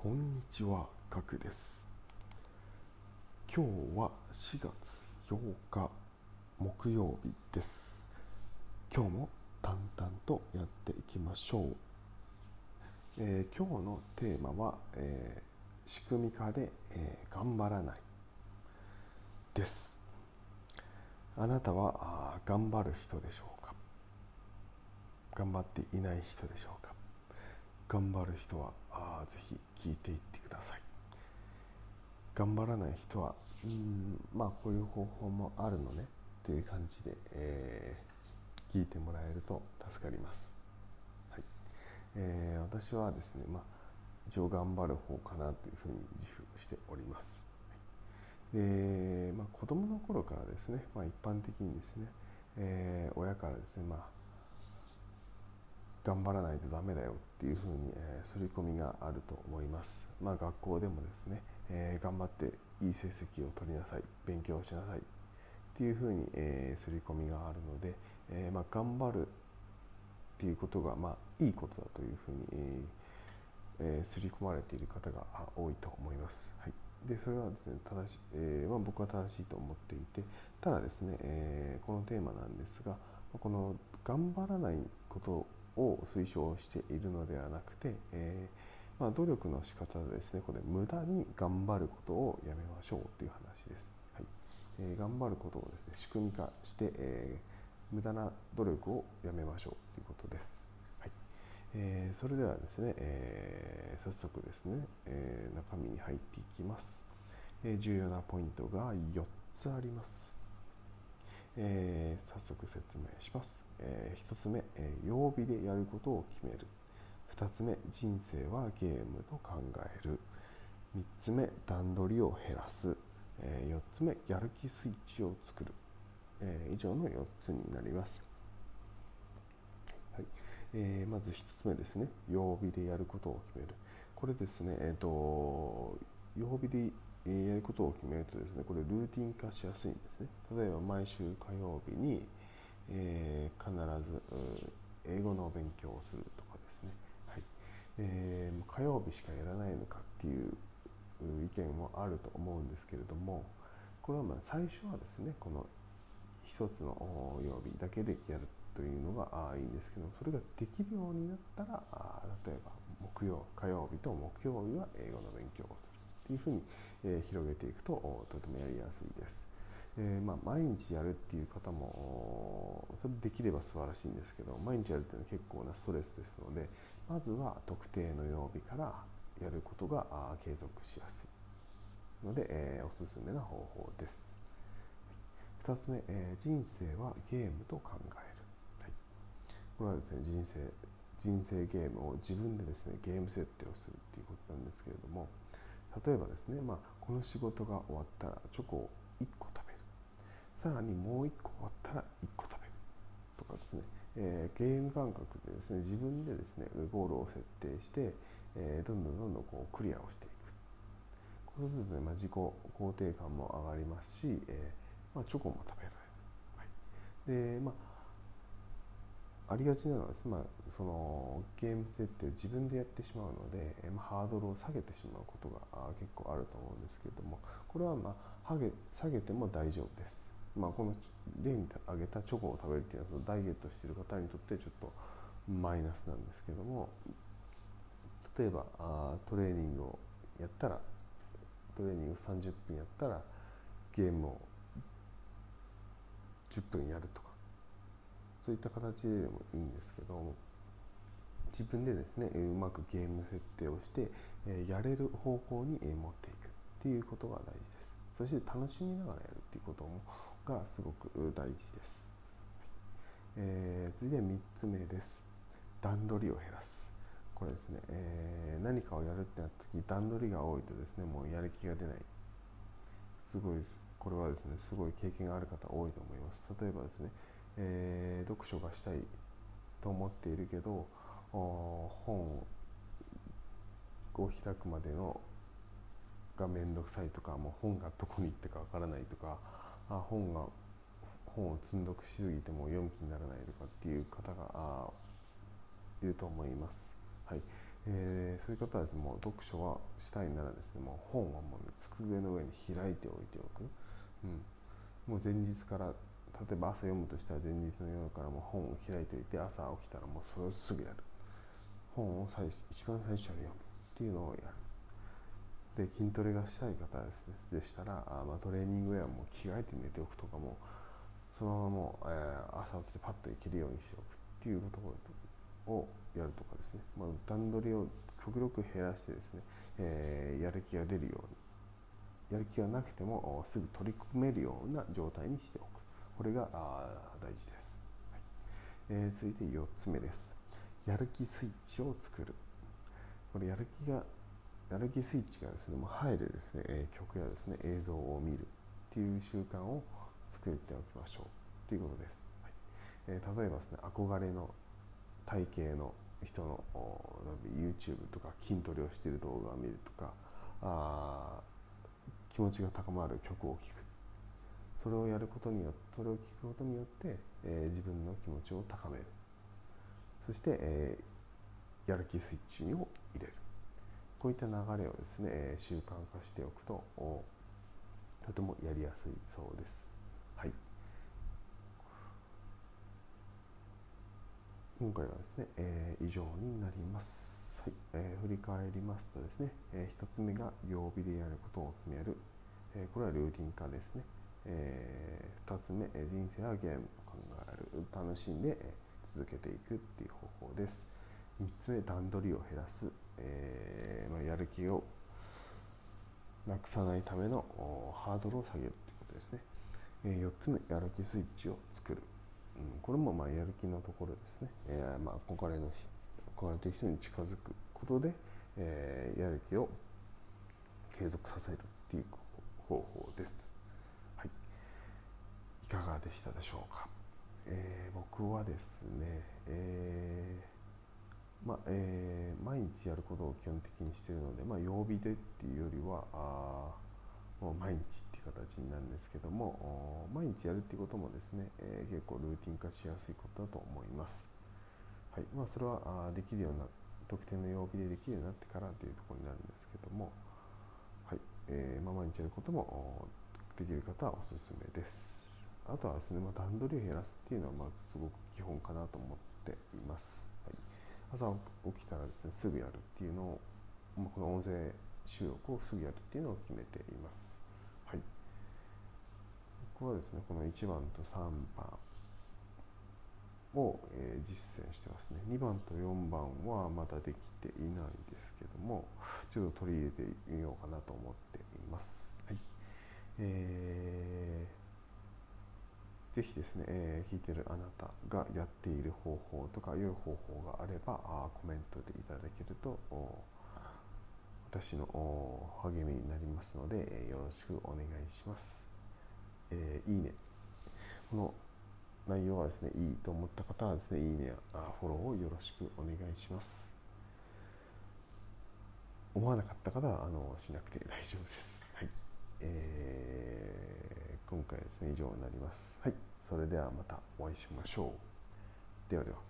こんにちは、ガクです。今日は4月8日木曜日です。今日も淡々とやっていきましょう。えー今日のテーマは、えー仕組み化で、えー頑張らないです。あなたはあ頑張る人でしょうか？頑張っていない人でしょうか？頑張る人はあぜひ聞いていってください。頑張らない人はうんまあこういう方法もあるのねという感じで、えー聞いてもらえると助かります、はい。えー私はですね、まあ、一応頑張る方かなというふうに自負しております。で、まあ、子供の頃からですね、まあ、一般的にですね、えー親からですね、まあ、頑張らないとダメだよっていうふうに、えー、刷り込みがあると思います。まあ、学校でもですね、えー頑張っていい成績を取りなさい、勉強しなさいっていうふうに、えー刷り込みがあるので、えーまあ、頑張るっていうことが、まあ、いいことだというふうに、えーえ刷り込まれている方が多いと思います。はい、でそれはですね正し、えーまあ、僕は正しいと思っていてただですね、えーこのテーマなんですがこの頑張らないことを推奨しているのではなくて、えーまあ、努力の仕方でですねこれ無駄に頑張ることをやめましょうという話です。はいえー頑張ることをですね仕組み化して、えー無駄な努力をやめましょうということです。はいえーそれではですね、えー早速ですね、えー中身に入っていきます、えー重要なポイントが4つあります。えー早速説明します。え1つ目、えー曜日でやることを決める。2つ目、人生はゲームと考える。3つ目、段取りを減らす。え4つ目、やる気スイッチを作る。え以上の4つになります。はいえーまず1つ目ですね、曜日でやることを決める。これですね、えー、と曜日でやることを決めるとですね、これルーティン化しやすいんですね。例えば毎週火曜日に、えー必ず英語の勉強をするとかですね、はい。えー火曜日しかやらないのかっていう意見もあると思うんですけれども、これはまあ最初はですね、この一つの曜日だけでやるというのがいいんですけどそれができるようになったら例えば木曜火曜日と木曜日は英語の勉強をする。っていうふうに、えー広げていくととてもやりやすいです。えーまあ、毎日やるっていう方もそれできれば素晴らしいんですけど毎日やるっていうのは結構なストレスですのでまずは特定の曜日からやることが継続しやすいので、えーおすすめな方法です。2つ目、えー人生はゲームと考える、はい、これはですね人生人生ゲームを自分でですねゲーム設定をするっていうことなんですけれども例えばですね、まあ、この仕事が終わったらチョコを1個食べる。さらにもう1個終わったら1個食べる。とかですね、えーゲーム感覚でですね自分でですねゴールを設定して、えーどんどんどんどんこうクリアをしていく。こうすると、まあ、自己肯定感も上がりますし、えーまあ、チョコも食べられる、はい、でまあありがちなのはですね、まあ、そのゲーム設定自分でやってしまうので、まあ、ハードルを下げてしまうことが結構あると思うんですけれどもこれは、まあ、下げても大丈夫です、まあ、この例に挙げたチョコを食べるっていうのはダイエットしている方にとってちょっとマイナスなんですけども例えばあトレーニングをやったらトレーニング30分やったらゲームを10分やるとかそういった形でもいいんですけど自分でですねうまくゲーム設定をして、えやれる方向に持っていくっていうことが大事です。そして楽しみながらやるっていうこともがすごく大事です、えー次は3つ目です。段取りを減らす。これですね、えー何かをやるってなった時段取りが多いとですねもうやる気が出ない。すごいです。これはですねすごい経験がある方多いと思います。例えばですね、えー読書がしたいと思っているけど本を開くまでのが面倒くさいとかもう本がどこに行ったかわからないとかあ本が本を積んどくしすぎても読む気にならないとかっていう方があいると思います。はい。えー、そういう方はですねもう読書はしたいならですねもう本はもう、ね、机の上に開いておいておく、うん、もう前日から例えば朝読むとしたら前日の夜からも本を開いておいて朝起きたらもうそれをすぐやる。本を最一番最初に読むっていうのをやる。で筋トレがしたい方です、ね、でしたらあ、まあ、トレーニングウェアも着替えて寝ておくとかもそのままもう、えー、朝起きてパッといけるようにしておくっていうころをやるとかですね、まあ、段取りを極力減らしてですね、えー、やる気が出るように。やる気がなくてもすぐ取り組めるような状態にしておく。これが大事です、はい。えー、続いて4つ目です。やる気スイッチを作る。これやる気がやる気スイッチがですねもう入るですね、え曲やですね映像を見る。っていう習慣を作っておきましょう。ということです、はい。えー、例えばですね憧れの体型の人の YouTube とか筋トレをしている動画を見るとかあ気持ちが高まる曲を聴くそれをやることによってそれを聴くことによって、えー、自分の気持ちを高める。そして、えー、やる気スイッチを入れる。こういった流れをですね、えー、習慣化しておくととてもやりやすいそうです。はい。今回はですね、えー、以上になります。はい。えー、振り返りますとですね、えー、1つ目が曜日でやることを決める、え、これはルーティン化ですね。えー、2つ目、人生やゲームを考える、楽しんで続けていくっていう方法です。3つ目、段取りを減らす、えーまあ、やる気をなくさないためのハードルを下げるということですね。えー、4つ目、やる気スイッチを作る。うん、これもまあやる気のところですね、えー、まあ憧れの憧れてる人に近づくことで、えー、やる気を継続させるっていう方法です、でしたでしょうか、えー、僕はですね、えー、まえー、毎日やることを基本的にしているので、まあ、曜日でっていうよりはあもう毎日っていう形になるんですけども毎日やるっていうこともですね、え、結構ルーティン化しやすいことだと思います。はいまあ、それはあできるような特定の曜日でできるようになってからというところになるんですけども、はいえーまあ、毎日やることもできる方はおすすめです。あとはですね、まあ、段取りを減らすっていうのはまあすごく基本かなと思っています。はい、朝起きたらですねすぐやるっていうのを、まあ、この音声収録をすぐやるっていうのを決めています。はい。ここはですね、この1番と3番を、え、実践してますね。2番と4番はまだできていないですけども、ちょっと取り入れてみようかなと思っています。はい。えー、ぜひですね、えー、聞いてるあなたがやっている方法とか良い方法があればあコメントでいただけると私の励みになりますので、えよろしくお願いします。えー、いいね。この内容はですね、いいと思った方はですね、いいねやフォローをよろしくお願いします。思わなかった方はあのしなくて大丈夫です。はい。えー、今回ですね、以上になります。はい。それではまたお会いしましょう。ではでは。